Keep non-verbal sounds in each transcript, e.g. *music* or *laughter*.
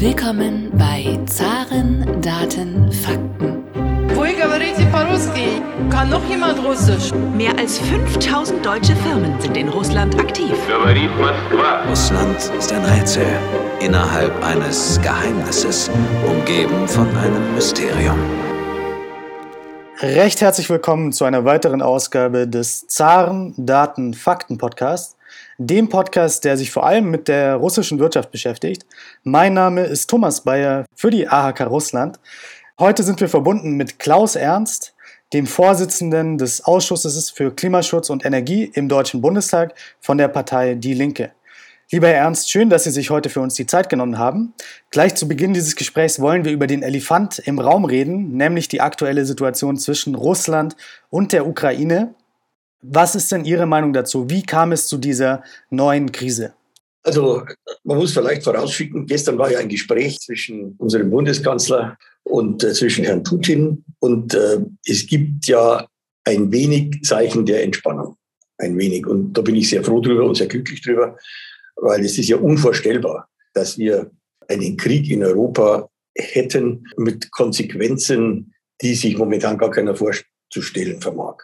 Willkommen bei Zaren, Daten, Fakten. Kann noch jemand Russisch? Mehr als 5000 deutsche Firmen sind in Russland aktiv. Russland ist ein Rätsel innerhalb eines Geheimnisses, umgeben von einem Mysterium. Recht herzlich willkommen zu einer weiteren Ausgabe des Zaren Daten Fakten Podcasts dem Podcast, der sich vor allem mit der russischen Wirtschaft beschäftigt. Mein Name ist Thomas Bayer für die AHK Russland. Heute sind wir verbunden mit Klaus Ernst, dem Vorsitzenden des Ausschusses für Klimaschutz und Energie im Deutschen Bundestag von der Partei Die Linke. Lieber Herr Ernst, schön, dass Sie sich heute für uns die Zeit genommen haben. Gleich zu Beginn dieses Gesprächs wollen wir über den Elefant im Raum reden, nämlich die aktuelle Situation zwischen Russland und der Ukraine. Was ist denn Ihre Meinung dazu? Wie kam es zu dieser neuen Krise? Also man muss vielleicht vorausschicken, gestern war ja ein Gespräch zwischen unserem Bundeskanzler und äh, zwischen Herrn Putin und äh, es gibt ja ein wenig Zeichen der Entspannung. Ein wenig. Und da bin ich sehr froh drüber und sehr glücklich drüber, weil es ist ja unvorstellbar, dass wir einen Krieg in Europa hätten mit Konsequenzen, die sich momentan gar keiner vorzustellen vermag.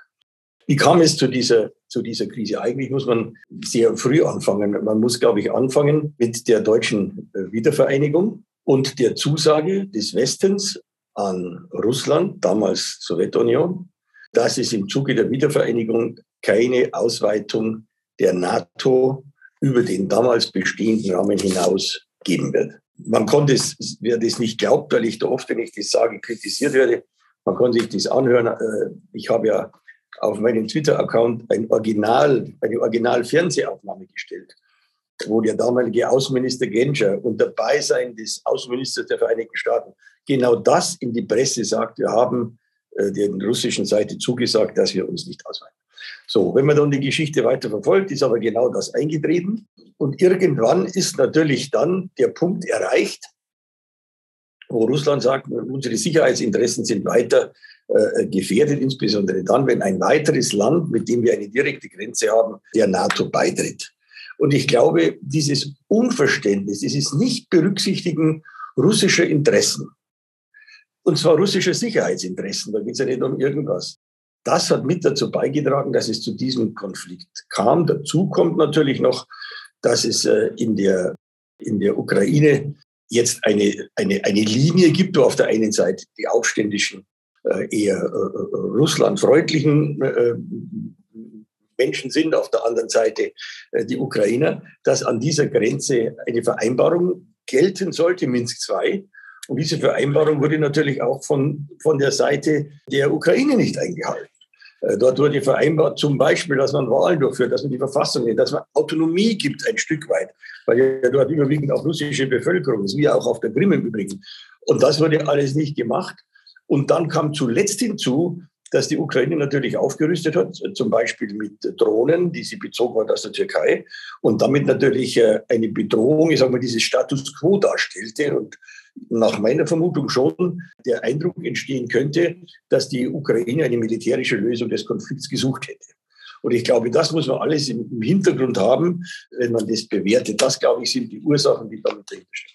Wie kam es zu dieser, zu dieser Krise? Eigentlich muss man sehr früh anfangen. Man muss, glaube ich, anfangen mit der deutschen äh, Wiedervereinigung und der Zusage des Westens an Russland, damals Sowjetunion, dass es im Zuge der Wiedervereinigung keine Ausweitung der NATO über den damals bestehenden Rahmen hinaus geben wird. Man konnte es, wer das nicht glaubt, weil ich da oft, wenn ich das sage, kritisiert werde, man konnte sich das anhören. Äh, ich habe ja auf meinem Twitter-Account ein Original, eine Original-Fernsehaufnahme gestellt, wo der damalige Außenminister Genscher unter Beisein des Außenministers der Vereinigten Staaten genau das in die Presse sagt. Wir haben äh, der russischen Seite zugesagt, dass wir uns nicht ausweiten. So, wenn man dann die Geschichte weiter verfolgt, ist aber genau das eingetreten. Und irgendwann ist natürlich dann der Punkt erreicht, wo Russland sagt, unsere Sicherheitsinteressen sind weiter äh, gefährdet, insbesondere dann, wenn ein weiteres Land, mit dem wir eine direkte Grenze haben, der NATO beitritt. Und ich glaube, dieses Unverständnis, dieses Nicht-Berücksichtigen russischer Interessen, und zwar russischer Sicherheitsinteressen, da geht es ja nicht um irgendwas, das hat mit dazu beigetragen, dass es zu diesem Konflikt kam. Dazu kommt natürlich noch, dass es äh, in der, in der Ukraine jetzt eine, eine, eine Linie gibt, wo auf der einen Seite die aufständischen, eher äh, russlandfreundlichen Menschen sind, auf der anderen Seite die Ukrainer, dass an dieser Grenze eine Vereinbarung gelten sollte, Minsk II. Und diese Vereinbarung wurde natürlich auch von, von der Seite der Ukraine nicht eingehalten. Äh, dort wurde vereinbart, zum Beispiel, dass man Wahlen durchführt, dass man die Verfassung dass man Autonomie gibt ein Stück weit, weil ja dort überwiegend auch russische Bevölkerung ist, wie auch auf der Krim im Übrigen. Und das wurde alles nicht gemacht. Und dann kam zuletzt hinzu, dass die Ukraine natürlich aufgerüstet hat, zum Beispiel mit Drohnen, die sie bezogen hat aus der Türkei und damit natürlich äh, eine Bedrohung, ich sage mal, dieses Status quo darstellte. Und nach meiner Vermutung schon der Eindruck entstehen könnte, dass die Ukraine eine militärische Lösung des Konflikts gesucht hätte. Und ich glaube, das muss man alles im Hintergrund haben, wenn man das bewertet. Das, glaube ich, sind die Ursachen, die damit dahinterstehen.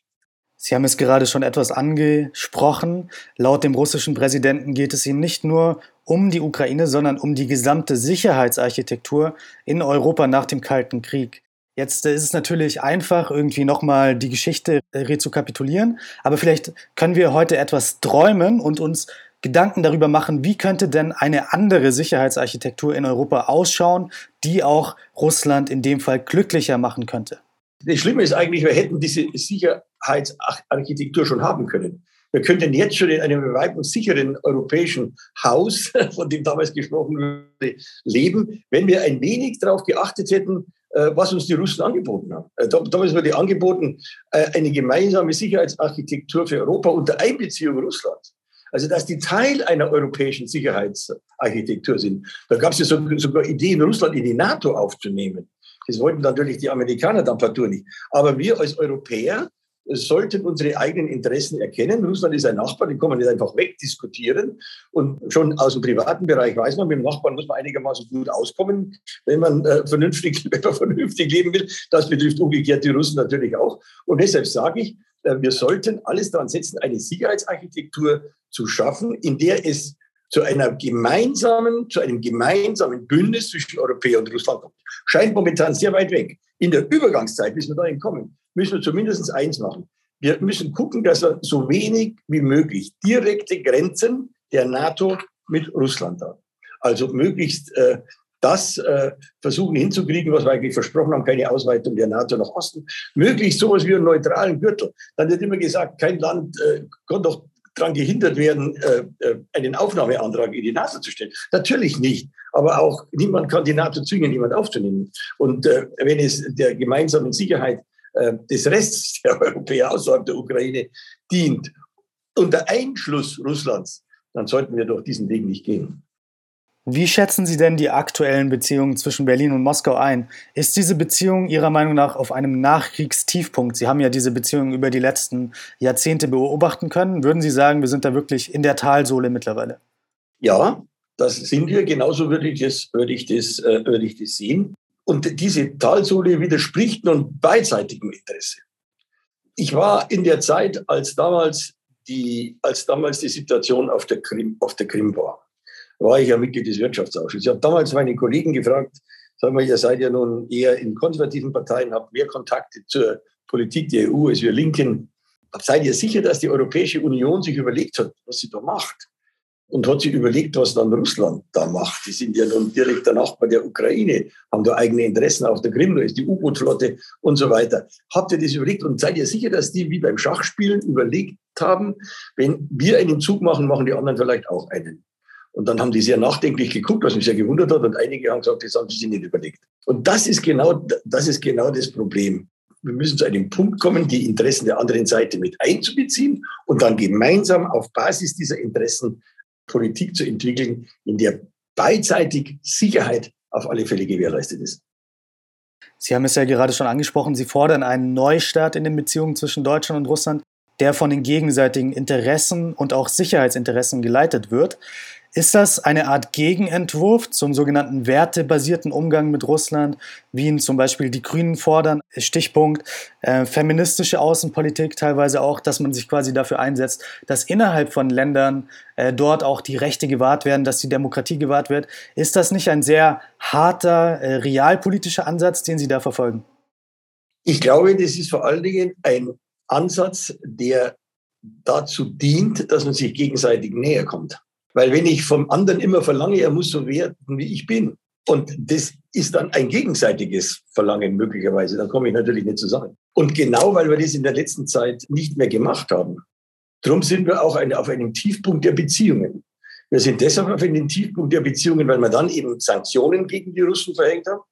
Sie haben es gerade schon etwas angesprochen. Laut dem russischen Präsidenten geht es ihm nicht nur um die Ukraine, sondern um die gesamte Sicherheitsarchitektur in Europa nach dem Kalten Krieg. Jetzt ist es natürlich einfach, irgendwie nochmal die Geschichte rezukapitulieren, aber vielleicht können wir heute etwas träumen und uns Gedanken darüber machen, wie könnte denn eine andere Sicherheitsarchitektur in Europa ausschauen, die auch Russland in dem Fall glücklicher machen könnte. Das Schlimme ist eigentlich, wir hätten diese Sicherheitsarchitektur schon haben können. Wir könnten jetzt schon in einem weiten sicheren europäischen Haus, *laughs* von dem damals gesprochen wurde, leben, wenn wir ein wenig darauf geachtet hätten, äh, was uns die Russen angeboten haben. Äh, damals wurde angeboten äh, eine gemeinsame Sicherheitsarchitektur für Europa unter Einbeziehung Russlands. Also, dass die Teil einer europäischen Sicherheitsarchitektur sind. Da gab es ja sogar Ideen, Russland in die NATO aufzunehmen. Das wollten natürlich die Amerikaner dann partout nicht. Aber wir als Europäer sollten unsere eigenen Interessen erkennen. Russland ist ein Nachbar, den kann man nicht einfach wegdiskutieren. Und schon aus dem privaten Bereich weiß man, mit dem Nachbarn muss man einigermaßen gut auskommen, wenn man, äh, vernünftig, *laughs* wenn man vernünftig leben will. Das betrifft umgekehrt die Russen natürlich auch. Und deshalb sage ich, äh, wir sollten alles daran setzen, eine Sicherheitsarchitektur zu schaffen, in der es zu einer gemeinsamen, zu einem gemeinsamen Bündnis zwischen Europäern und Russland kommt. Scheint momentan sehr weit weg. In der Übergangszeit, bis wir dahin kommen, müssen wir zumindest eins machen. Wir müssen gucken, dass wir so wenig wie möglich direkte Grenzen der NATO mit Russland haben. Also möglichst äh, das äh, versuchen hinzukriegen, was wir eigentlich versprochen haben, keine Ausweitung der NATO nach Osten. Möglichst sowas wie einen neutralen Gürtel. Dann wird immer gesagt, kein Land äh, kann doch daran gehindert werden, äh, äh, einen Aufnahmeantrag in die NATO zu stellen. Natürlich nicht. Aber auch niemand kann die NATO zwingen, jemand aufzunehmen. Und äh, wenn es der gemeinsamen Sicherheit des Rests *laughs* der Europäer außerhalb der Ukraine dient, unter Einschluss Russlands, dann sollten wir doch diesen Weg nicht gehen. Wie schätzen Sie denn die aktuellen Beziehungen zwischen Berlin und Moskau ein? Ist diese Beziehung Ihrer Meinung nach auf einem Nachkriegstiefpunkt? Sie haben ja diese Beziehung über die letzten Jahrzehnte beobachten können. Würden Sie sagen, wir sind da wirklich in der Talsohle mittlerweile? Ja, das sind wir. Genauso würde ich das, würde ich das, äh, würde ich das sehen. Und diese Talsohle widerspricht nun beidseitigem Interesse. Ich war in der Zeit, als damals die, als damals die Situation auf der Krim, auf der Krim war war ich ja Mitglied des Wirtschaftsausschusses. Ich habe damals meine Kollegen gefragt, sagen wir, ihr seid ja nun eher in konservativen Parteien, habt mehr Kontakte zur Politik der EU als wir Linken. Seid ihr sicher, dass die Europäische Union sich überlegt hat, was sie da macht? Und hat sich überlegt, was dann Russland da macht. Die sind ja nun direkter Nachbar der Ukraine, haben da eigene Interessen auf der Krim, da ist die U-Boot-Flotte und so weiter. Habt ihr das überlegt und seid ihr sicher, dass die wie beim Schachspielen überlegt haben, wenn wir einen Zug machen, machen die anderen vielleicht auch einen? Und dann haben die sehr nachdenklich geguckt, was mich sehr gewundert hat. Und einige haben gesagt, das haben sie sich nicht überlegt. Und das ist genau, das ist genau das Problem. Wir müssen zu einem Punkt kommen, die Interessen der anderen Seite mit einzubeziehen und dann gemeinsam auf Basis dieser Interessen Politik zu entwickeln, in der beidseitig Sicherheit auf alle Fälle gewährleistet ist. Sie haben es ja gerade schon angesprochen, Sie fordern einen Neustart in den Beziehungen zwischen Deutschland und Russland, der von den gegenseitigen Interessen und auch Sicherheitsinteressen geleitet wird. Ist das eine Art Gegenentwurf zum sogenannten wertebasierten Umgang mit Russland, wie ihn zum Beispiel die Grünen fordern? Stichpunkt äh, feministische Außenpolitik teilweise auch, dass man sich quasi dafür einsetzt, dass innerhalb von Ländern äh, dort auch die Rechte gewahrt werden, dass die Demokratie gewahrt wird. Ist das nicht ein sehr harter äh, realpolitischer Ansatz, den Sie da verfolgen? Ich glaube, das ist vor allen Dingen ein Ansatz, der dazu dient, dass man sich gegenseitig näher kommt. Weil wenn ich vom anderen immer verlange, er muss so werden, wie ich bin, und das ist dann ein gegenseitiges Verlangen möglicherweise, dann komme ich natürlich nicht zusammen. Und genau weil wir das in der letzten Zeit nicht mehr gemacht haben, darum sind wir auch auf einem Tiefpunkt der Beziehungen. Wir sind deshalb auf einem Tiefpunkt der Beziehungen, weil wir dann eben Sanktionen gegen die Russen verhängt haben.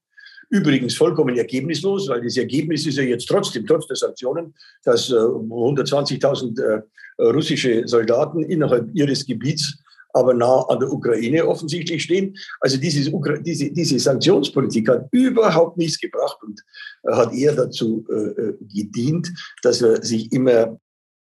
Übrigens vollkommen ergebnislos, weil das Ergebnis ist ja jetzt trotzdem, trotz der Sanktionen, dass 120.000 äh, äh, russische Soldaten innerhalb ihres Gebiets aber nah an der Ukraine offensichtlich stehen. Also diese, diese, diese Sanktionspolitik hat überhaupt nichts gebracht und hat eher dazu äh, äh, gedient, dass er sich immer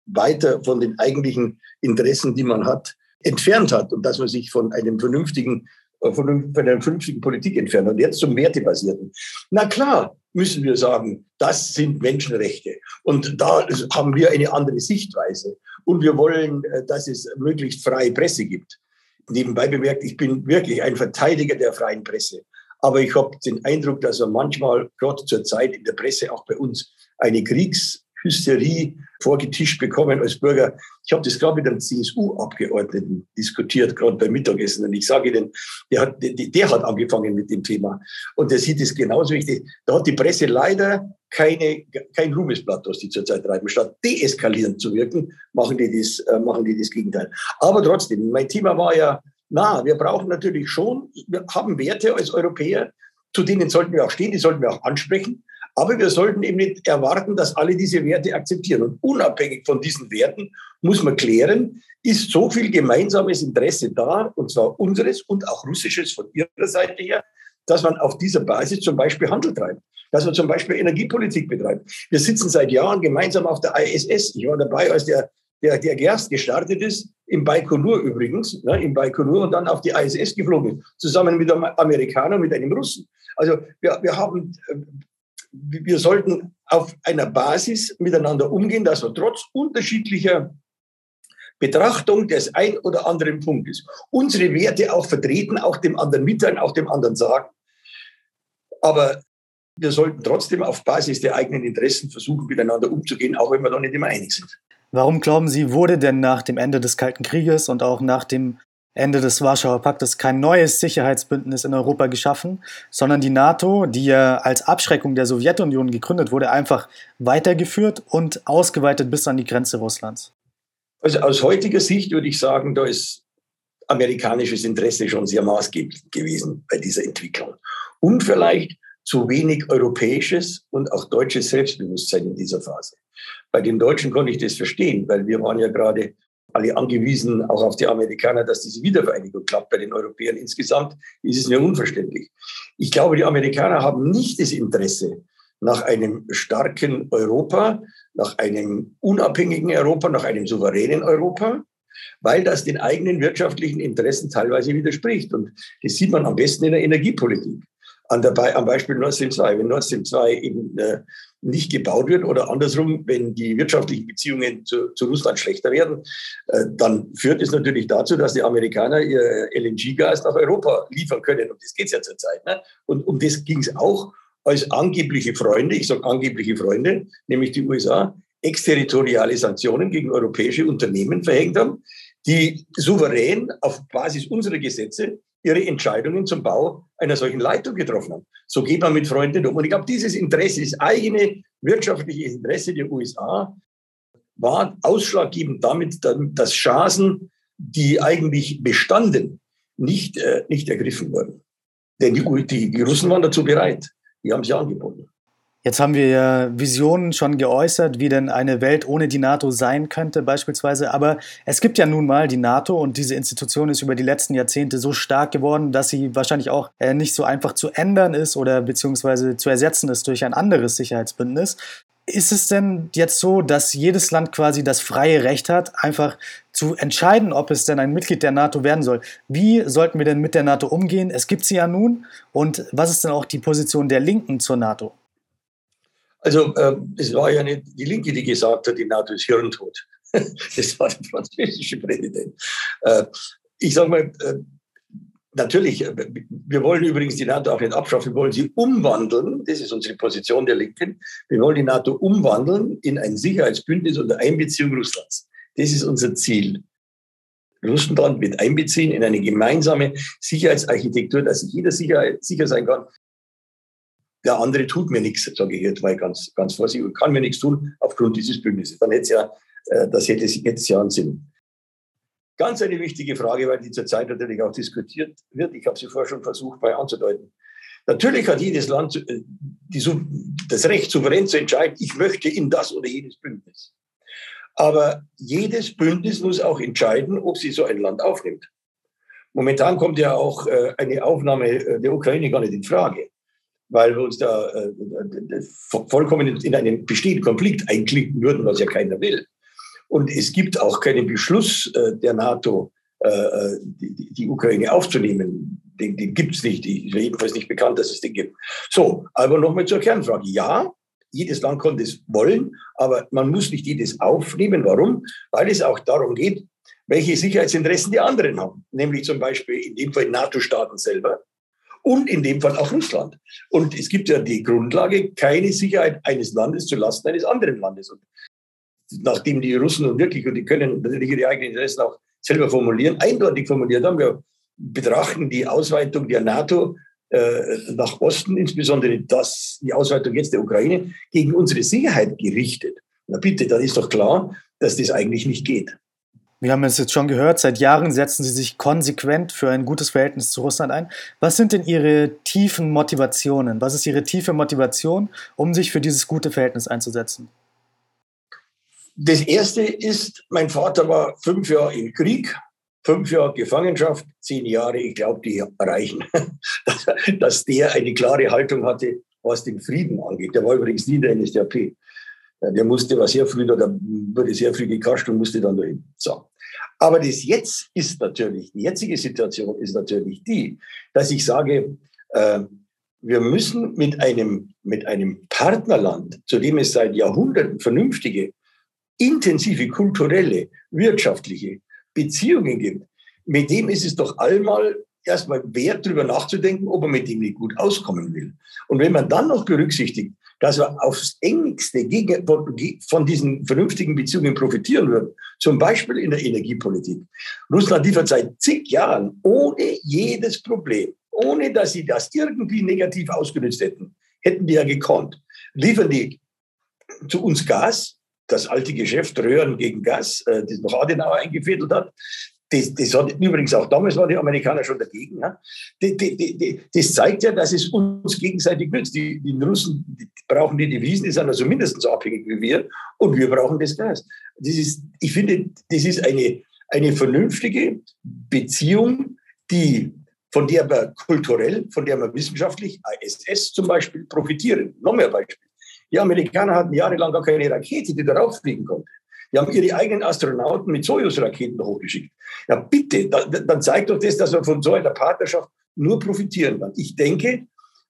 weiter von den eigentlichen Interessen, die man hat, entfernt hat und dass man sich von einem vernünftigen äh, von, einer vernünftigen Politik entfernt und jetzt zum Wertebasierten. Na klar, müssen wir sagen, das sind Menschenrechte. Und da haben wir eine andere Sichtweise. Und wir wollen, äh, dass es möglichst freie Presse gibt. Nebenbei bemerkt, ich bin wirklich ein Verteidiger der freien Presse. Aber ich habe den Eindruck, dass wir manchmal, gerade zur Zeit in der Presse, auch bei uns, eine Kriegs- Hysterie vorgetischt bekommen als Bürger. Ich habe das gerade mit einem CSU-Abgeordneten diskutiert, gerade beim Mittagessen. Und ich sage Ihnen, der hat, der, hat angefangen mit dem Thema. Und der sieht es genauso wichtig. Da hat die Presse leider keine, kein Ruhmesblatt, was die zurzeit treiben. Statt deeskalierend zu wirken, machen die das, äh, machen die das Gegenteil. Aber trotzdem, mein Thema war ja, na, wir brauchen natürlich schon, wir haben Werte als Europäer, zu denen sollten wir auch stehen, die sollten wir auch ansprechen. Aber wir sollten eben nicht erwarten, dass alle diese Werte akzeptieren. Und unabhängig von diesen Werten muss man klären, ist so viel gemeinsames Interesse da, und zwar unseres und auch russisches von ihrer Seite her, dass man auf dieser Basis zum Beispiel Handel treibt. dass er zum Beispiel Energiepolitik betreibt. Wir sitzen seit Jahren gemeinsam auf der ISS. Ich war dabei, als der, der, der Gerst gestartet ist, im Baikonur übrigens, ne, im Baikonur und dann auf die ISS geflogen ist, zusammen mit einem Amerikaner mit einem Russen. Also wir, wir haben, wir sollten auf einer Basis miteinander umgehen, dass wir trotz unterschiedlicher Betrachtung des ein oder anderen Punktes unsere Werte auch vertreten, auch dem anderen mitteilen, auch dem anderen sagen. Aber wir sollten trotzdem auf Basis der eigenen Interessen versuchen, miteinander umzugehen, auch wenn wir da nicht immer einig sind. Warum glauben Sie, wurde denn nach dem Ende des Kalten Krieges und auch nach dem Ende des Warschauer Paktes kein neues Sicherheitsbündnis in Europa geschaffen, sondern die NATO, die ja als Abschreckung der Sowjetunion gegründet wurde, einfach weitergeführt und ausgeweitet bis an die Grenze Russlands? Also aus heutiger Sicht würde ich sagen, da ist amerikanisches Interesse schon sehr maßgeblich gewesen bei dieser Entwicklung. Und vielleicht zu wenig europäisches und auch deutsches Selbstbewusstsein in dieser Phase. Bei den Deutschen konnte ich das verstehen, weil wir waren ja gerade alle angewiesen, auch auf die Amerikaner, dass diese Wiedervereinigung klappt. Bei den Europäern insgesamt ist es mir unverständlich. Ich glaube, die Amerikaner haben nicht das Interesse nach einem starken Europa, nach einem unabhängigen Europa, nach einem souveränen Europa, weil das den eigenen wirtschaftlichen Interessen teilweise widerspricht. Und das sieht man am besten in der Energiepolitik. An der, am Beispiel Nord Stream 2. Wenn Nord Stream 2 eben äh, nicht gebaut wird oder andersrum, wenn die wirtschaftlichen Beziehungen zu, zu Russland schlechter werden, äh, dann führt es natürlich dazu, dass die Amerikaner ihr LNG-Gas nach Europa liefern können. Und das geht es ja zurzeit. Ne? Und um das ging es auch als angebliche Freunde, ich sage angebliche Freunde, nämlich die USA, exterritoriale Sanktionen gegen europäische Unternehmen verhängt haben, die souverän auf Basis unserer Gesetze ihre Entscheidungen zum Bau einer solchen Leitung getroffen haben. So geht man mit Freunden um. Und ich glaube, dieses Interesse, das eigene wirtschaftliche Interesse der USA war ausschlaggebend damit, dass Chancen, die eigentlich bestanden, nicht, äh, nicht ergriffen wurden. Denn die, die, die Russen waren dazu bereit. Die haben sie angeboten. Jetzt haben wir ja Visionen schon geäußert, wie denn eine Welt ohne die NATO sein könnte beispielsweise. Aber es gibt ja nun mal die NATO und diese Institution ist über die letzten Jahrzehnte so stark geworden, dass sie wahrscheinlich auch äh, nicht so einfach zu ändern ist oder beziehungsweise zu ersetzen ist durch ein anderes Sicherheitsbündnis. Ist es denn jetzt so, dass jedes Land quasi das freie Recht hat, einfach zu entscheiden, ob es denn ein Mitglied der NATO werden soll? Wie sollten wir denn mit der NATO umgehen? Es gibt sie ja nun. Und was ist denn auch die Position der Linken zur NATO? Also äh, es war ja nicht die Linke, die gesagt hat, die NATO ist hirntot. *laughs* das war der französische Präsident. Äh, ich sage mal, äh, natürlich, äh, wir wollen übrigens die NATO auch nicht abschaffen, wir wollen sie umwandeln, das ist unsere Position der Linken, wir wollen die NATO umwandeln in ein Sicherheitsbündnis unter Einbeziehung Russlands. Das ist unser Ziel. Russland mit einbeziehen in eine gemeinsame Sicherheitsarchitektur, dass jeder sicher, sicher sein kann, der andere tut mir nichts, sage ich jetzt mal ganz, ganz vorsichtig, und kann mir nichts tun aufgrund dieses Bündnisses. Dann hätte es ja, äh, das hätte jetzt ja einen Sinn. Ganz eine wichtige Frage, weil die zurzeit natürlich auch diskutiert wird. Ich habe sie vorher schon versucht, bei anzudeuten. Natürlich hat jedes Land äh, das Recht, souverän zu entscheiden, ich möchte in das oder jenes Bündnis. Aber jedes Bündnis muss auch entscheiden, ob sie so ein Land aufnimmt. Momentan kommt ja auch äh, eine Aufnahme der Ukraine gar nicht in Frage weil wir uns da äh, vollkommen in einen bestehenden Konflikt einklinken würden, was ja keiner will. Und es gibt auch keinen Beschluss äh, der NATO, äh, die, die, Ukraine aufzunehmen. Den, den gibt es nicht. Ich ist jedenfalls nicht bekannt, dass es den gibt. So, aber nochmal zur Kernfrage. Ja, jedes Land konnte es wollen, aber man muss nicht jedes aufnehmen. Warum? Weil es auch darum geht, welche Sicherheitsinteressen die anderen haben. Nämlich zum Beispiel in dem Fall NATO-Staaten selber und in dem Fall auch Russland. Und es gibt ja die Grundlage, keine Sicherheit eines Landes zu Lasten eines anderen Landes. Und nachdem die Russen nun wirklich, und die können natürlich ihre eigenen Interessen auch selber formulieren, eindeutig formuliert haben, wir betrachten die Ausweitung der NATO äh, nach Osten, insbesondere das, die Ausweitung jetzt der Ukraine, gegen unsere Sicherheit gerichtet. Na bitte, dann ist doch klar, dass das eigentlich nicht geht. Wir haben es jetzt schon gehört, seit Jahren setzen Sie sich konsequent für ein gutes Verhältnis zu Russland ein. Was sind denn Ihre tiefen Motivationen? Was ist Ihre tiefe Motivation, um sich für dieses gute Verhältnis einzusetzen? Das erste ist, mein Vater war fünf Jahre im Krieg, fünf Jahre Gefangenschaft, zehn Jahre, ich glaube, die reichen, *laughs* dass der eine klare Haltung hatte, was den Frieden angeht. Der war übrigens nie in der NSDAP. Der musste, war sehr früh da wurde sehr früh gekascht und musste dann dahin. So. Aber das jetzt ist natürlich, die jetzige Situation ist natürlich die, dass ich sage, äh, wir müssen mit einem, mit einem Partnerland, zu dem es seit Jahrhunderten vernünftige, intensive kulturelle, wirtschaftliche Beziehungen gibt, mit dem ist es doch einmal erstmal wert, darüber nachzudenken, ob man mit dem nicht gut auskommen will. Und wenn man dann noch berücksichtigt, dass wir aufs engste von diesen vernünftigen Beziehungen profitieren würden, zum Beispiel in der Energiepolitik. Russland liefert seit zig Jahren ohne jedes Problem, ohne dass sie das irgendwie negativ ausgenutzt hätten, hätten die ja gekonnt, liefern die zu uns Gas, das alte Geschäft Röhren gegen Gas, äh, das noch Adenauer eingefädelt hat. Das, das hat, übrigens auch damals waren die Amerikaner schon dagegen. Ne? Das, das, das, zeigt ja, dass es uns gegenseitig nützt. Die, die Russen die brauchen die Devisen, die sind also mindestens so abhängig wie wir und wir brauchen das Gas. Das ist, ich finde, das ist eine, eine vernünftige Beziehung, die, von der wir kulturell, von der wir wissenschaftlich, ISS zum Beispiel, profitieren. Noch mehr Beispiele. Die Amerikaner hatten jahrelang gar keine Rakete, die darauf fliegen konnte. Die haben ihre eigenen Astronauten mit Soyuz-Raketen hochgeschickt. Ja, bitte, da, dann zeigt doch das, dass man von so einer Partnerschaft nur profitieren kann. Ich denke,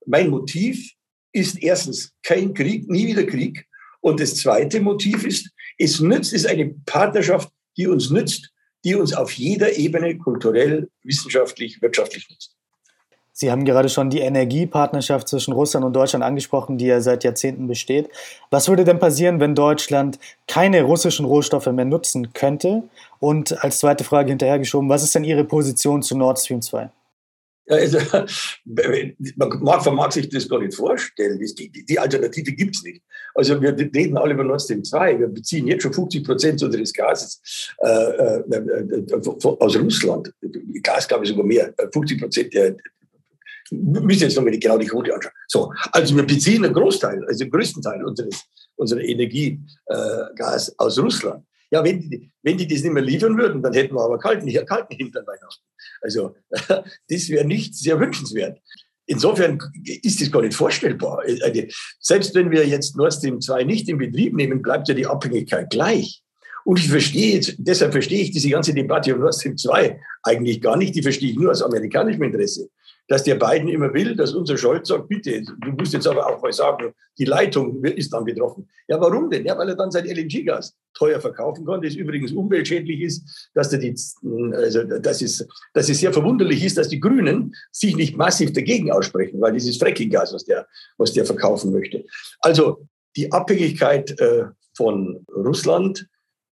mein Motiv ist erstens kein Krieg, nie wieder Krieg. Und das zweite Motiv ist, es nützt, ist eine Partnerschaft, die uns nützt, die uns auf jeder Ebene kulturell, wissenschaftlich, wirtschaftlich nützt. Sie haben gerade schon die Energiepartnerschaft zwischen Russland und Deutschland angesprochen, die ja seit Jahrzehnten besteht. Was würde denn passieren, wenn Deutschland keine russischen Rohstoffe mehr nutzen könnte? Und als zweite Frage hinterhergeschoben, was ist denn Ihre Position zu Nord Stream 2? Also, man vermag sich das gar nicht vorstellen. Die, Alternative gibt es nicht. Also wir reden alle über Nord Stream 2. Wir beziehen jetzt schon 50 Prozent unseres Gases äh, äh, äh aus Russland. Gas, glaube ich, sogar mehr. 50 Prozent der, müssen jetzt nochmal genau die Quote anschauen. So, also wir beziehen einen Großteil, also den größten Teil unseres, unserer Energiegas äh, aus Russland. Ja, wenn die, wenn die das nicht mehr liefern würden, dann hätten wir aber kalten, kalten Hintern Weihnachten. Also *laughs* das wäre nicht sehr wünschenswert. Insofern ist das gar nicht vorstellbar. Also, selbst wenn wir jetzt Nord Stream 2 nicht in Betrieb nehmen, bleibt ja die Abhängigkeit gleich. Und ich verstehe jetzt, deshalb verstehe ich diese ganze Debatte um Nord Stream 2 eigentlich gar nicht. Die verstehe ich nur aus amerikanischem Interesse dass der Biden immer will, dass unser Scholz sagt, bitte, du musst jetzt aber auch mal sagen, die Leitung ist dann betroffen. Ja, warum denn? Ja, weil er dann sein LNG-Gas teuer verkaufen konnte, das übrigens umweltschädlich ist, dass, die, also, dass, es, dass es sehr verwunderlich ist, dass die Grünen sich nicht massiv dagegen aussprechen, weil dieses Fracking-Gas, was der, was der verkaufen möchte. Also die Abhängigkeit äh, von Russland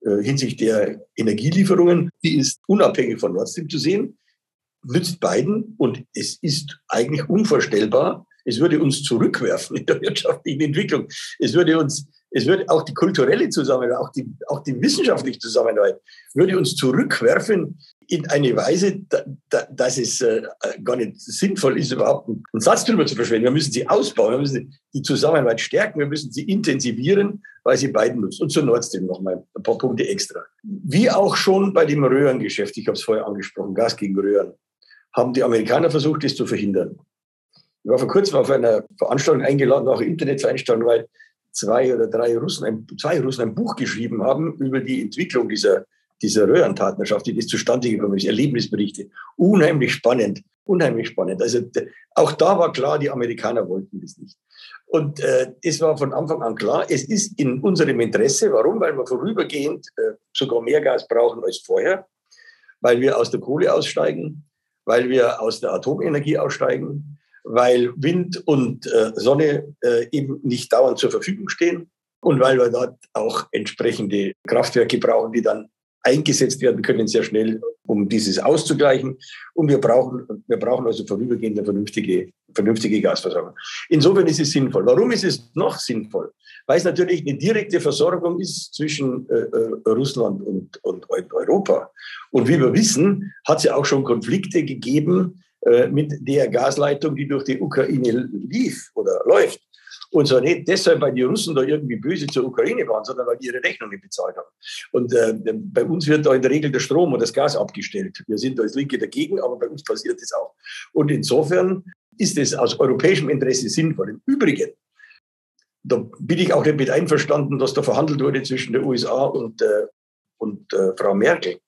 äh, hinsichtlich der Energielieferungen, die ist unabhängig von Nord Stream zu sehen nützt beiden und es ist eigentlich unvorstellbar. Es würde uns zurückwerfen in der wirtschaftlichen Entwicklung. Es würde uns, es würde auch die kulturelle Zusammenarbeit, auch die, auch die wissenschaftliche Zusammenarbeit, würde uns zurückwerfen in eine Weise, da, da, dass es äh, gar nicht sinnvoll ist, überhaupt einen, Satz darüber zu verschwenden. Wir müssen sie ausbauen, wir müssen die Zusammenarbeit stärken, wir müssen sie intensivieren, weil sie beiden nutzen. Und zur Nord Stream nochmal ein paar Punkte extra. Wie auch schon bei dem Röhrengeschäft, ich habe es vorher angesprochen, Gas gegen Röhren haben die Amerikaner versucht, das zu verhindern. Ich war vor kurzem auf einer Veranstaltung eingeladen, auch Internetveranstaltung, weil zwei oder drei Russen, ein, zwei Russen ein Buch geschrieben haben über die Entwicklung dieser, dieser Röhrenpartnerschaft, die das zustande gekommen ist, Erlebnisberichte. Unheimlich spannend, unheimlich spannend. Also auch da war klar, die Amerikaner wollten das nicht. Und äh, es war von Anfang an klar, es ist in unserem Interesse. Warum? Weil wir vorübergehend äh, sogar mehr Gas brauchen als vorher, weil wir aus der Kohle aussteigen, weil wir aus der Atomenergie aussteigen, weil Wind und äh, Sonne äh, eben nicht dauernd zur Verfügung stehen und weil wir dort auch entsprechende Kraftwerke brauchen, die dann eingesetzt werden können sehr schnell, um dieses auszugleichen. Und wir brauchen, wir brauchen also vorübergehend eine vernünftige, vernünftige Gasversorgung. Insofern ist es sinnvoll. Warum ist es noch sinnvoll? Weil es natürlich eine direkte Versorgung ist zwischen äh, äh Russland und, und Europa. Und wie wir wissen, hat es ja auch schon Konflikte gegeben äh, mit der Gasleitung, die durch die Ukraine lief oder läuft. Und zwar nicht deshalb, weil die Russen da irgendwie böse zur Ukraine waren, sondern weil die ihre Rechnungen bezahlt haben. Und äh, bei uns wird da in der Regel der Strom und das Gas abgestellt. Wir sind als Linke dagegen, aber bei uns passiert das auch. Und insofern ist es aus europäischem Interesse sinnvoll. Im Übrigen, da bin ich auch nicht mit einverstanden, dass da verhandelt wurde zwischen den USA und, äh, und äh, Frau Merkel.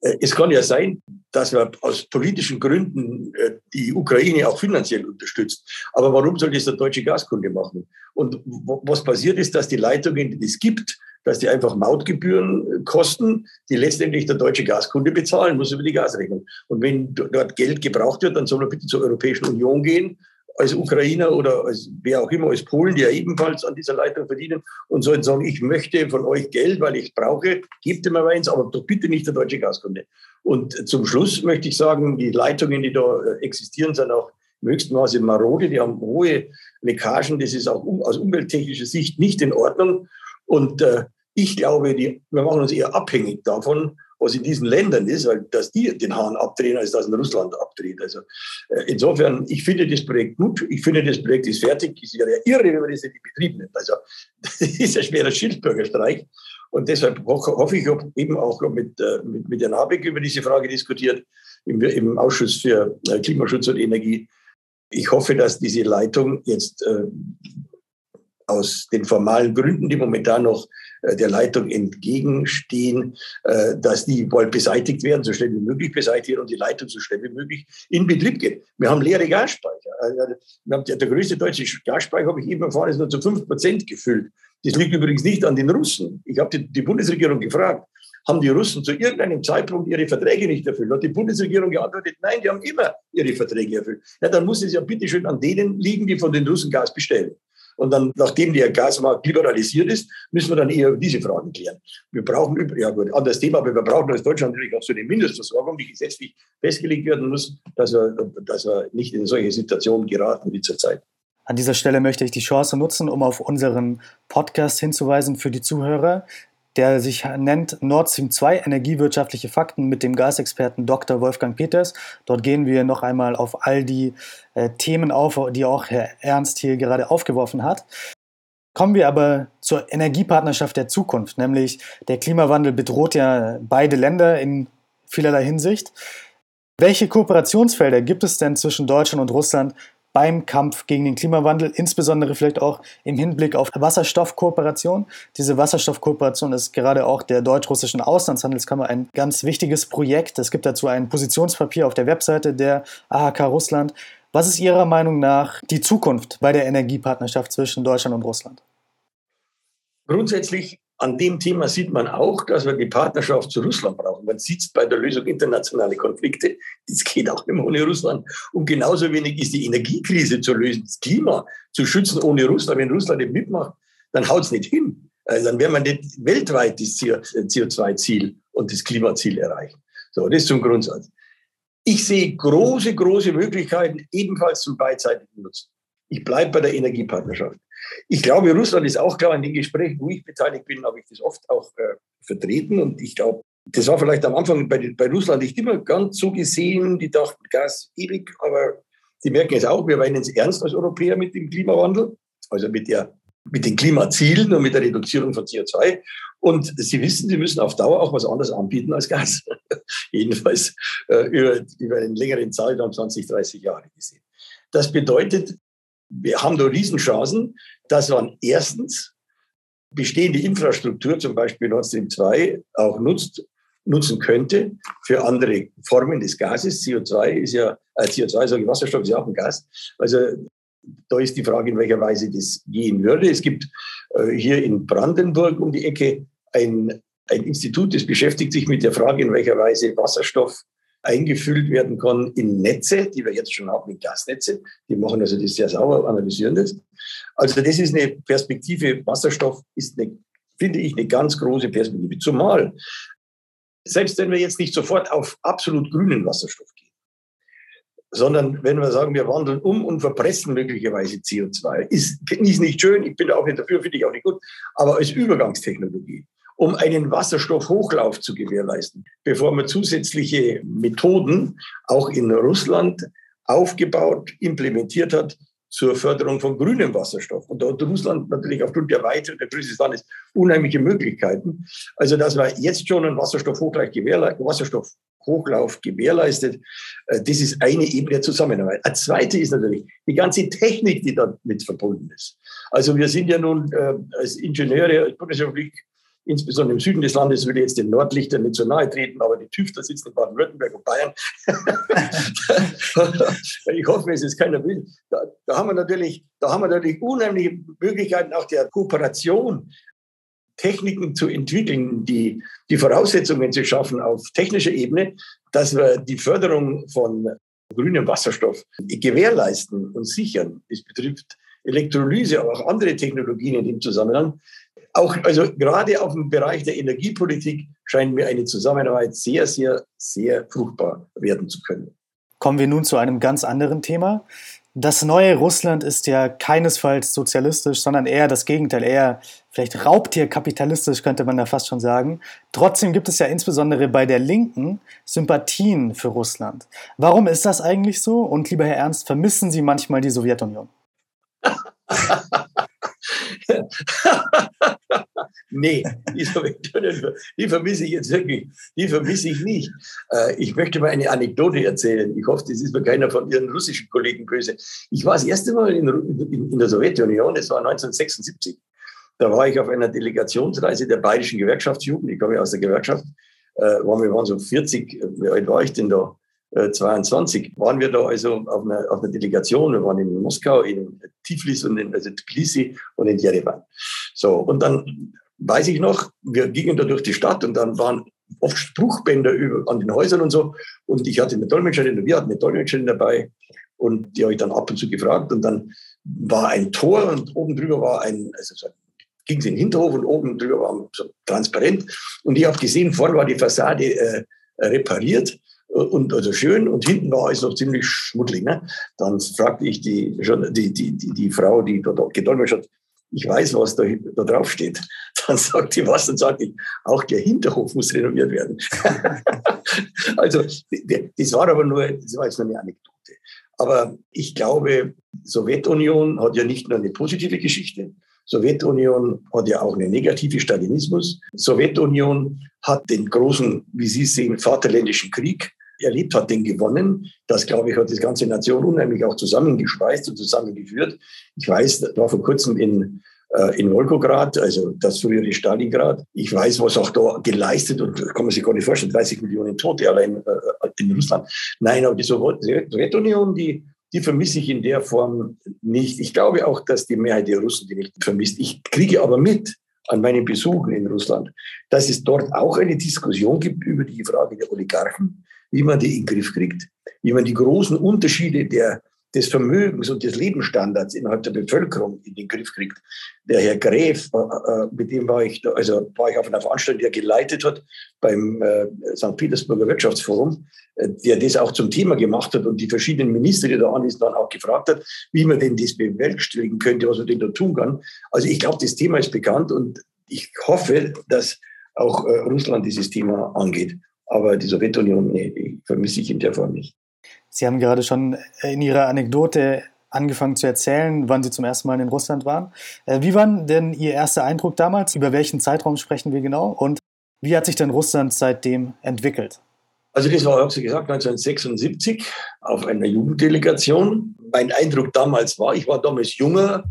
Äh, es kann ja sein, dass man aus politischen Gründen äh, die Ukraine auch finanziell unterstützt. Aber warum soll das der deutsche Gaskunde machen? Und was passiert ist, dass die Leitungen, die es gibt, dass die einfach Mautgebühren kosten, die letztendlich der deutsche Gaskunde bezahlen muss über die Gasrechnung. Und wenn dort Geld gebraucht wird, dann soll er bitte zur Europäischen Union gehen als Ukrainer oder als wer auch immer, als Polen, die ja ebenfalls an dieser Leitung verdienen und sollen sagen, ich möchte von euch Geld, weil ich brauche, gebt mir eins, aber doch bitte nicht der deutsche Gaskunde. Und zum Schluss möchte ich sagen, die Leitungen, die da äh, existieren, sind auch im höchsten Maße marode, die haben hohe Leckagen, das ist auch aus umwelttechnischer Sicht nicht in Ordnung. Und äh, ich glaube, die, wir machen uns eher abhängig davon, was in diesen Ländern ist, weil dass die den Hahn abdrehen, als dass in Russland abdreht. Also äh, insofern, ich finde das Projekt gut. Ich finde, das Projekt ist fertig. Wäre ja irre, wenn man das in Betrieb nimmt. Also *laughs* das ist ein schwerer Schildbürgerstreich. Und deshalb hoffe ich eben auch mit, äh, mit, mit Herrn Habeck über diese Frage diskutiert, im, im Ausschuss für äh, Klimaschutz und Energie. Ich hoffe, dass diese Leitung jetzt äh, aus den formalen Gründen, die momentan noch der Leitung entgegenstehen, äh, dass die wohl beseitigt werden, so schnell wie möglich beseitigt werden und die Leitung so schnell wie möglich in Betrieb geht. Wir haben leere Gasspeicher. Äh, haben, der, größte deutsche Gasspeicher, habe ich eben erfahren, ist nur zu fünf Prozent gefüllt. Das liegt übrigens nicht an den Russen. Ich habe die, die Bundesregierung gefragt, haben die Russen zu irgendeinem Zeitpunkt ihre Verträge nicht erfüllt? Hat die Bundesregierung geantwortet, nein, die haben immer ihre Verträge erfüllt. Ja, dann muss es ja bitteschön an denen liegen, die von den Russen Gas bestellen. Und dann, nachdem der Gasmarkt liberalisiert ist, müssen wir dann eher diese Fragen klären. Wir brauchen, ja gut, anderes Thema, aber wir brauchen als Deutschland natürlich auch so eine Mindestversorgung, die gesetzlich festgelegt werden muss, dass wir, dass wir nicht in solche Situationen geraten wie zurzeit. An dieser Stelle möchte ich die Chance nutzen, um auf unseren Podcast hinzuweisen für die Zuhörer der sich nennt Nord Stream 2 Energiewirtschaftliche Fakten mit dem Gasexperten Dr. Wolfgang Peters. Dort gehen wir noch einmal auf all die äh, Themen auf, die auch Herr Ernst hier gerade aufgeworfen hat. Kommen wir aber zur Energiepartnerschaft der Zukunft, nämlich der Klimawandel bedroht ja beide Länder in vielerlei Hinsicht. Welche Kooperationsfelder gibt es denn zwischen Deutschland und Russland, beim Kampf gegen den Klimawandel, insbesondere vielleicht auch im Hinblick auf Wasserstoffkooperation. Diese Wasserstoffkooperation ist gerade auch der deutsch-russischen Auslandshandelskammer ein ganz wichtiges Projekt. Es gibt dazu ein Positionspapier auf der Webseite der AHK Russland. Was ist Ihrer Meinung nach die Zukunft bei der Energiepartnerschaft zwischen Deutschland und Russland? Grundsätzlich an dem Thema sieht man auch, dass wir die Partnerschaft zu Russland brauchen. Man sieht es bei der Lösung internationaler Konflikte. Das geht auch mehr ohne Russland. Und genauso wenig ist die Energiekrise zu lösen, das Klima zu schützen ohne Russland. Wenn Russland nicht mitmacht, dann haut es nicht hin. Also dann werden wir nicht weltweit das CO2-Ziel und das Klimaziel erreichen. So, das zum Grundsatz. Ich sehe große, große Möglichkeiten ebenfalls zum beidseitigen Nutzen. Ich bleibe bei der Energiepartnerschaft. Ich glaube, Russland ist auch klar in den Gesprächen, wo ich beteiligt bin, habe ich das oft auch äh, vertreten. Und ich glaube, das war vielleicht am Anfang bei, bei Russland nicht immer ganz so gesehen. Die dachten, Gas ewig, aber sie merken es auch, wir meinen es ernst als Europäer mit dem Klimawandel, also mit, der, mit den Klimazielen und mit der Reduzierung von CO2. Und sie wissen, sie müssen auf Dauer auch was anderes anbieten als Gas. *laughs* Jedenfalls äh, über, über einen längeren Zeitraum, 20, 30 Jahre gesehen. Das bedeutet, wir haben da Riesenchancen, dass man erstens bestehende Infrastruktur, zum Beispiel Nord Stream 2, auch nutzt, nutzen könnte für andere Formen des Gases. CO2 ist ja, äh, CO2, sage ich, Wasserstoff ist ja auch ein Gas. Also da ist die Frage, in welcher Weise das gehen würde. Es gibt äh, hier in Brandenburg um die Ecke ein, ein Institut, das beschäftigt sich mit der Frage, in welcher Weise Wasserstoff eingefüllt werden kann in Netze, die wir jetzt schon haben, in Gasnetze. Die machen also das sehr sauber, analysieren das. Also das ist eine Perspektive. Wasserstoff ist, eine, finde ich, eine ganz große Perspektive. Zumal, selbst wenn wir jetzt nicht sofort auf absolut grünen Wasserstoff gehen, sondern wenn wir sagen, wir wandeln um und verpressen möglicherweise CO2, ist, ist nicht schön, ich bin auch nicht dafür, finde ich auch nicht gut, aber als Übergangstechnologie um einen Wasserstoffhochlauf zu gewährleisten, bevor man zusätzliche Methoden auch in Russland aufgebaut, implementiert hat, zur Förderung von grünem Wasserstoff. Und da hat Russland natürlich aufgrund der Weite der Größe des Landes unheimliche Möglichkeiten. Also, dass man jetzt schon einen Wasserstoffhochlauf, gewährleistet, Wasserstoffhochlauf gewährleistet, äh, das ist eine Ebene der Zusammenarbeit. Eine zweite ist natürlich die ganze Technik, die damit verbunden ist. Also wir sind ja nun äh, als Ingenieure, als Bundesrepublik insbesondere im Süden des Landes, würde jetzt den Nordlichtern nicht so nahe treten, aber die TÜV, sitzen in Baden-Württemberg und Bayern. *laughs* ich hoffe, es ist keiner will. Da, da, haben wir natürlich, da haben wir natürlich unheimliche Möglichkeiten auch der Kooperation, Techniken zu entwickeln, die, die Voraussetzungen zu schaffen auf technischer Ebene, dass wir die Förderung von grünem Wasserstoff gewährleisten und sichern. Es betrifft Elektrolyse, aber auch andere Technologien in dem Zusammenhang auch, also gerade auf dem Bereich der Energiepolitik scheint mir eine Zusammenarbeit sehr, sehr, sehr fruchtbar werden zu können. Kommen wir nun zu einem ganz anderen Thema. Das neue Russland ist ja keinesfalls sozialistisch, sondern eher das Gegenteil, eher vielleicht raubtierkapitalistisch könnte man da fast schon sagen. Trotzdem gibt es ja insbesondere bei der Linken Sympathien für Russland. Warum ist das eigentlich so? Und lieber Herr Ernst, vermissen Sie manchmal die Sowjetunion? *laughs* nee, die Sowjetunion, die vermisse ich jetzt wirklich, die vermisse ich nicht. Äh, ich möchte mal eine Anekdote erzählen. Ich hoffe, das ist mir keiner von Ihren russischen Kollegen böse. Ich war das erste Mal in, in, in der Sowjetunion, das war 1976. Da war ich auf einer Delegationsreise der Bayerischen Gewerkschaftsjugend. Ich komme ja aus der Gewerkschaft. Äh, waren wir waren so 40, wie alt war ich denn da? 22 äh, waren wir da also auf einer, auf einer Delegation. Wir waren in Moskau, in Tiflis und in also Tbilisi und in Jerewan. So, und dann weiß ich noch, wir gingen da durch die Stadt und dann waren oft Spruchbänder über, an den Häusern und so. Und ich hatte eine Dolmetscherin, wir hatten eine Dolmetscherin dabei und die habe ich dann ab und zu gefragt. Und dann war ein Tor und oben drüber war ein, also so ging es in den Hinterhof und oben drüber war so transparent. Und ich habe gesehen, vorne war die Fassade äh, repariert und also schön und hinten war es noch ziemlich schmuddelig. Ne? Dann fragte ich die, die, die, die, die Frau, die dort gedolmetscht hat, ich weiß, was da, da drauf steht. *laughs* Dann sagt die was, dann sagte ich, auch der Hinterhof muss renoviert werden. *laughs* also das war aber nur, das war jetzt nur eine Anekdote. Aber ich glaube, Sowjetunion hat ja nicht nur eine positive Geschichte, Sowjetunion hat ja auch einen negative Stalinismus. Sowjetunion hat den großen, wie Sie sehen, Vaterländischen Krieg erlebt hat, den gewonnen. Das, glaube ich, hat die ganze Nation unheimlich auch zusammengeschweißt und zusammengeführt. Ich weiß, war vor kurzem in, äh, in Wolgograd, also das frühere Stalingrad. Ich weiß, was auch da geleistet und kann man sich gar nicht vorstellen, 30 Millionen Tote allein äh, in Russland. Nein, aber die Sowjetunion, die, die vermisse ich in der Form nicht. Ich glaube auch, dass die Mehrheit der Russen die nicht vermisst. Ich kriege aber mit, an meinen Besuchen in Russland, dass es dort auch eine Diskussion gibt über die Frage der Oligarchen, wie man die in den Griff kriegt, wie man die großen Unterschiede der, des Vermögens und des Lebensstandards innerhalb der Bevölkerung in den Griff kriegt. Der Herr Gräf, äh, äh, mit dem war ich, also war ich auf einer Veranstaltung, die er geleitet hat beim äh, St. Petersburger Wirtschaftsforum, der das auch zum Thema gemacht hat und die verschiedenen Minister, die da anwesend waren, auch gefragt hat, wie man denn das bewerkstelligen könnte, was man denn da tun kann. Also ich glaube, das Thema ist bekannt und ich hoffe, dass auch Russland dieses Thema angeht. Aber die Sowjetunion, nee, vermisse ich in der Form nicht. Sie haben gerade schon in Ihrer Anekdote angefangen zu erzählen, wann Sie zum ersten Mal in Russland waren. Äh, wie war denn Ihr erster Eindruck damals? Über welchen Zeitraum sprechen wir genau? Und wie hat sich denn Russland seitdem entwickelt? Also das war, habe Sie gesagt, 1976 auf einer Jugenddelegation. Mein Eindruck damals war, ich war damals junger,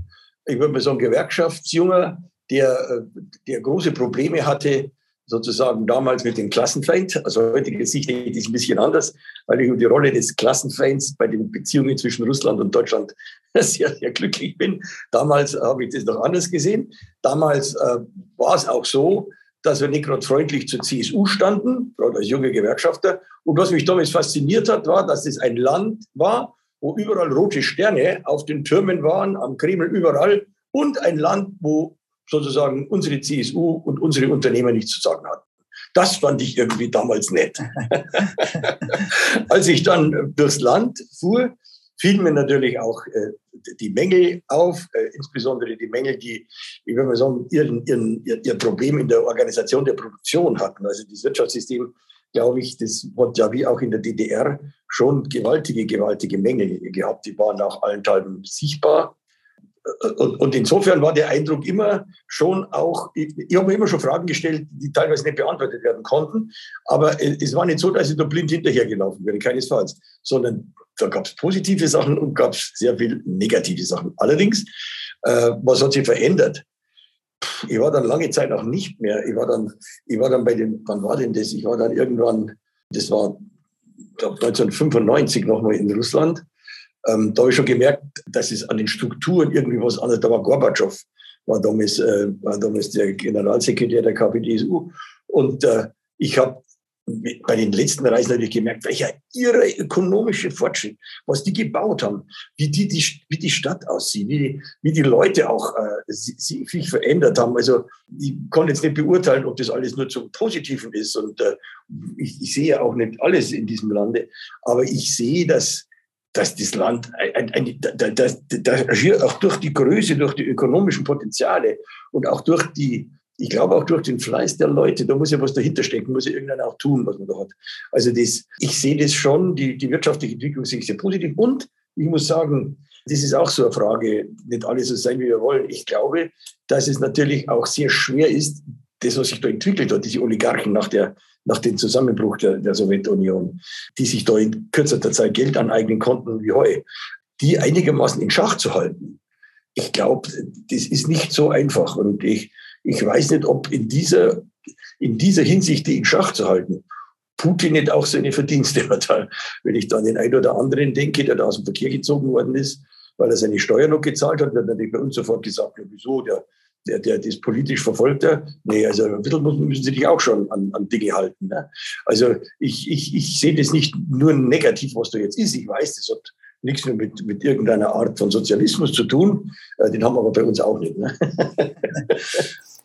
ich würde mal sagen Gewerkschaftsjunger, der, äh, der große Probleme hatte, sozusagen damals mit dem Klassenfeind. Also heutige Sicht ist ein bisschen anders, weil ich über die Rolle des Klassenfeinds bei den Beziehungen zwischen Russland und Deutschland *laughs* sehr, sehr glücklich bin. Damals habe ich das noch anders gesehen. Damals äh, war es auch so, dass wir nicht gerade freundlich zur CSU standen, gerade als junge Gewerkschafter. Und was mich damals fasziniert hat, war, dass es ein Land war, wo überall rote Sterne auf den Türmen waren, am Kreml überall. Und ein Land, wo sozusagen unsere CSU und unsere Unternehmer nichts zu sagen hatten. Das fand ich irgendwie damals nett. *laughs* Als ich dann durchs Land fuhr, fielen mir natürlich auch äh, die Mängel auf, äh, insbesondere die Mängel, die, wie würde man sagen, ihren, ihren, ihr, ihr Problem in der Organisation der Produktion hatten. Also das Wirtschaftssystem glaube ich, das hat ja wie auch in der DDR schon gewaltige, gewaltige Mängel gehabt. Die waren auch allenthalben sichtbar. Und, und, insofern war der Eindruck immer schon auch, ich, ich habe mir immer schon Fragen gestellt, die teilweise nicht beantwortet werden konnten, aber es war nicht so, dass ich da blind hinterhergelaufen wäre, keinesfalls, sondern da gab es positive Sachen und gab es sehr viel negative Sachen. Allerdings, äh, was hat sich verändert? Ich war dann lange Zeit auch nicht mehr. Ich war dann, ich war dann bei dem, wann war denn das? Ich war dann irgendwann, das war, glaube 1995 nochmal in Russland. Ähm, da habe ich schon gemerkt, dass es an den Strukturen irgendwie was anderes. Da war Gorbatschow, war damals, äh, war damals der Generalsekretär der KPDSU. Und äh, ich habe bei den letzten Reisen natürlich gemerkt, welcher ihre ökonomische Fortschritt, was die gebaut haben, wie die, die, wie die Stadt aussieht, wie die, wie die Leute auch äh, sich verändert haben. Also ich kann jetzt nicht beurteilen, ob das alles nur zum Positiven ist und äh, ich, ich sehe auch nicht alles in diesem Lande, aber ich sehe, dass dass das Land, ein, ein, das, das, auch durch die Größe, durch die ökonomischen Potenziale und auch durch die, ich glaube auch durch den Fleiß der Leute, da muss ja was dahinter stecken, muss ja irgendeiner auch tun, was man da hat. Also das, ich sehe das schon, die, die wirtschaftliche Entwicklung sehe ich sehr positiv. Und ich muss sagen, das ist auch so eine Frage, nicht alles so sein, wie wir wollen. Ich glaube, dass es natürlich auch sehr schwer ist, das, was sich da entwickelt hat, diese Oligarchen nach, der, nach dem Zusammenbruch der, der Sowjetunion, die sich da in kürzester Zeit Geld aneignen konnten wie heu, die einigermaßen in Schach zu halten. Ich glaube, das ist nicht so einfach. Und ich, ich weiß nicht, ob in dieser, in dieser Hinsicht die in Schach zu halten, Putin nicht auch seine Verdienste *laughs* hat. Wenn ich dann den einen oder anderen denke, der da aus dem Verkehr gezogen worden ist, weil er seine Steuern noch gezahlt hat, wird natürlich bei uns sofort gesagt, ja, wieso, der, der, der das politisch verfolgt. Nee, also ein bisschen müssen sie sich auch schon an, an Dinge halten. Ne? Also ich, ich, ich sehe das nicht nur negativ, was da jetzt ist. Ich weiß, das hat nichts mehr mit, mit irgendeiner Art von Sozialismus zu tun. Äh, den haben wir aber bei uns auch nicht. Ne? *laughs*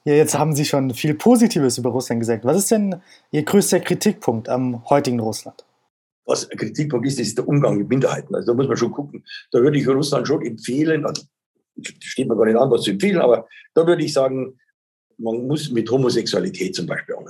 Ja, jetzt haben Sie schon viel Positives über Russland gesagt. Was ist denn Ihr größter Kritikpunkt am heutigen Russland? Was ein Kritikpunkt ist, ist der Umgang mit Minderheiten. Also da muss man schon gucken. Da würde ich Russland schon empfehlen, also steht mir gar nicht an, was zu empfehlen, aber da würde ich sagen, man muss mit Homosexualität zum Beispiel auch.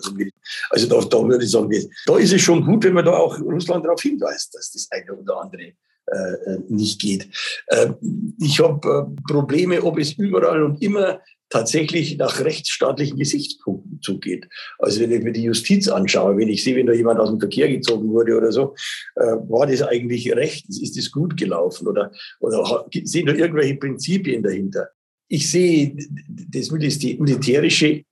Also da, da würde ich sagen, da ist es schon gut, wenn man da auch Russland darauf hinweist, dass das eine oder andere äh, nicht geht. Äh, ich habe äh, Probleme, ob es überall und immer tatsächlich nach rechtsstaatlichen Gesichtspunkten zugeht. Also wenn ich mir die Justiz anschaue, wenn ich sehe, wenn da jemand aus dem Verkehr gezogen wurde oder so, äh, war das eigentlich recht? Ist das gut gelaufen? Oder, oder sind da irgendwelche Prinzipien dahinter? Ich sehe das Militärische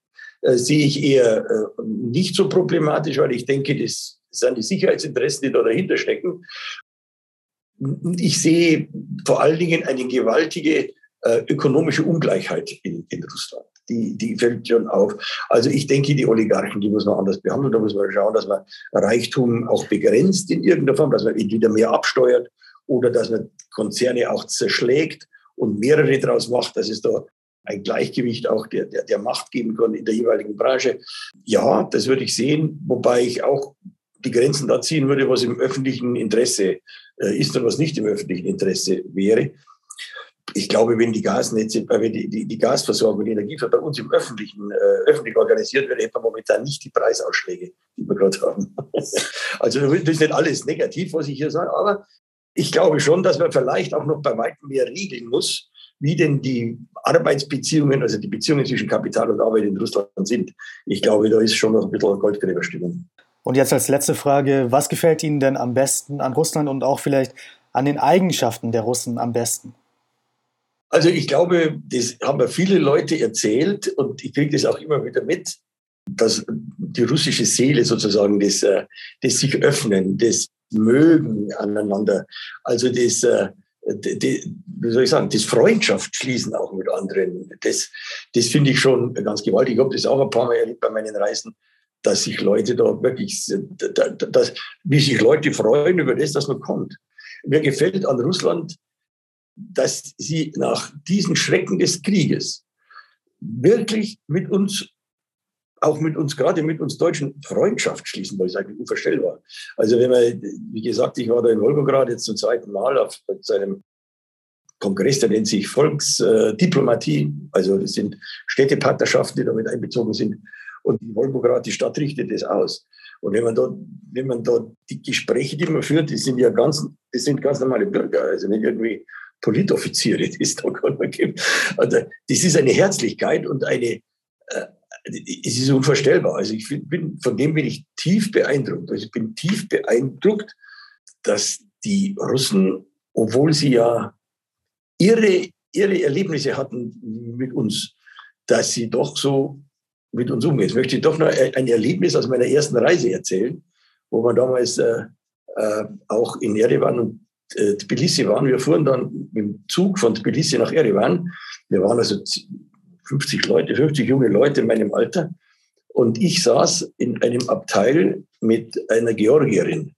äh, sehe ich eher äh, nicht so problematisch, weil ich denke, das sind die Sicherheitsinteressen, die da dahinter stecken. Ich sehe vor allen Dingen eine gewaltige äh, ökonomische Ungleichheit in, in Russland. Die, die fällt schon auf. Also ich denke, die Oligarchen, die muss man anders behandeln. Da muss man schauen, dass man Reichtum auch begrenzt in irgendeiner Form, dass man entweder mehr absteuert oder dass man Konzerne auch zerschlägt und mehrere daraus macht, dass es da ein Gleichgewicht auch der, der, der Macht geben kann in der jeweiligen Branche. Ja, das würde ich sehen, wobei ich auch die Grenzen da ziehen würde, was im öffentlichen Interesse äh, ist und was nicht im öffentlichen Interesse wäre ich glaube, wenn die Gasnetze, äh, wenn die, die, die Gasversorgung, die Energieversorgung bei uns im öffentlichen, äh, öffentlich organisiert wird, hätten wir momentan nicht die Preisausschläge, die wir gerade haben. *laughs* also das ist nicht alles negativ, was ich hier sage, aber ich glaube schon, dass man vielleicht auch noch bei weitem mehr regeln muss, wie denn die Arbeitsbeziehungen, also die Beziehungen zwischen Kapital und Arbeit in Russland sind. Ich glaube, da ist schon noch ein bisschen Goldgräberstimmung. Und jetzt als letzte Frage, was gefällt Ihnen denn am besten an Russland und auch vielleicht an den Eigenschaften der Russen am besten? Also ich glaube, das haben mir viele Leute erzählt und ich kriege das auch immer wieder mit, dass die russische Seele sozusagen, das, äh, das sich öffnen, das Mögen aneinander, also das, äh, wie soll ich sagen, das Freundschaft schließen auch mit anderen, das, das finde ich schon ganz gewaltig. Ich habe das auch ein paar Mal erlebt bei meinen Reisen, dass sich Leute da wirklich, dass, wie sich Leute freuen über das, dass man kommt. Mir gefällt an Russland, dass sie nach diesen Schrecken des Krieges wirklich mit uns, auch mit uns, gerade mit uns Deutschen, Freundschaft schließen, weil es eigentlich unvorstellbar. Also wenn man, wie gesagt, ich war da in Wolgograd jetzt zum zweiten Mal auf seinem Kongress, der nennt sich Volksdiplomatie, also das sind Städtepartnerschaften, die damit einbezogen sind. Und die Wolgograd, die Stadt richtet das aus. Und wenn man da, wenn man da die Gespräche, die man führt, die sind ja ganz, das sind ganz normale Bürger, also nicht irgendwie Politoffiziere, die es da gerade gibt. Also, das ist eine Herzlichkeit und eine, äh, es ist unvorstellbar. Also ich bin, von dem bin ich tief beeindruckt. Also ich bin tief beeindruckt, dass die Russen, obwohl sie ja ihre, ihre Erlebnisse hatten mit uns, dass sie doch so mit uns umgehen. Jetzt möchte ich doch noch ein Erlebnis aus meiner ersten Reise erzählen, wo wir damals äh, äh, auch in Erevan und Tbilisi waren. Wir fuhren dann dem Zug von Tbilisi nach Erevan. Wir waren also 50 Leute, 50 junge Leute in meinem Alter. Und ich saß in einem Abteil mit einer Georgierin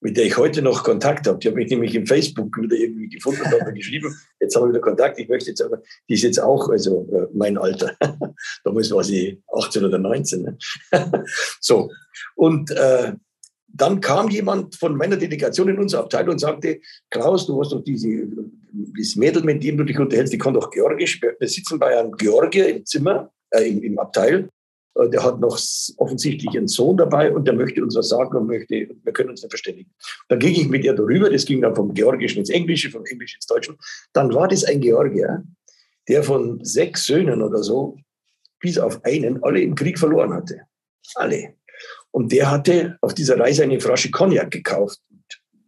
mit der ich heute noch Kontakt habe. Die habe ich nämlich im Facebook wieder irgendwie gefunden und habe geschrieben, *laughs* jetzt haben wir wieder Kontakt, ich möchte jetzt aber, die ist jetzt auch, also äh, mein Alter. *laughs* Damals war sie 18 oder 19. Ne? *laughs* so. Und äh, dann kam jemand von meiner Delegation in unsere Abteilung und sagte, Klaus, du hast doch diese, dieses Mädel, mit dem du dich unterhältst, die kann doch Georgisch. Wir sitzen bei einem Georgier im Zimmer, äh, im, im Abteil. Äh, der hat noch offensichtlich einen Sohn dabei und der möchte uns was sagen und möchte, wir können uns nicht verständigen. Dann ging ich mit ihr darüber, das ging dann vom Georgischen ins Englische, vom Englischen ins Deutsche. Dann war das ein Georgier, der von sechs Söhnen oder so, bis auf einen, alle im Krieg verloren hatte. Alle. Und der hatte auf dieser Reise eine Flasche Cognac gekauft.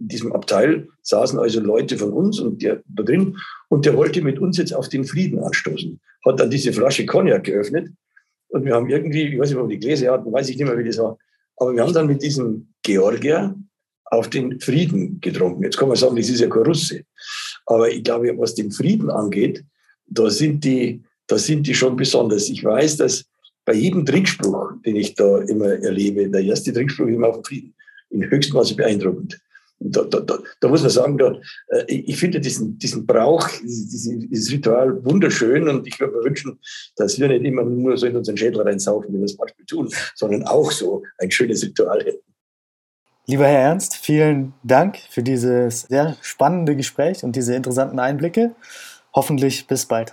In diesem Abteil saßen also Leute von uns und der da drin und der wollte mit uns jetzt auf den Frieden anstoßen. Hat dann diese Flasche Cognac geöffnet und wir haben irgendwie, ich weiß nicht, ob die Gläser hatten, weiß ich nicht mehr, wie das war. Aber wir haben dann mit diesem Georgier auf den Frieden getrunken. Jetzt kann man sagen, das ist ja kein Russe. Aber ich glaube, was den Frieden angeht, da sind die, da sind die schon besonders. Ich weiß, dass bei jedem Trinkspruch, den ich da immer erlebe, der erste Trinkspruch ist immer auf den Frieden. In höchstem Maße beeindruckend. Da, da, da, da, muss man sagen, da, äh, ich finde diesen, diesen Brauch, dieses, dieses Ritual wunderschön und ich würde mir wünschen, dass wir nicht immer nur so in unseren Schädel reinsaufen, wie wir es manchmal tun, sondern auch so ein schönes Ritual hätten. Lieber Herr Ernst, vielen Dank für dieses sehr spannende Gespräch und diese interessanten Einblicke. Hoffentlich bis bald.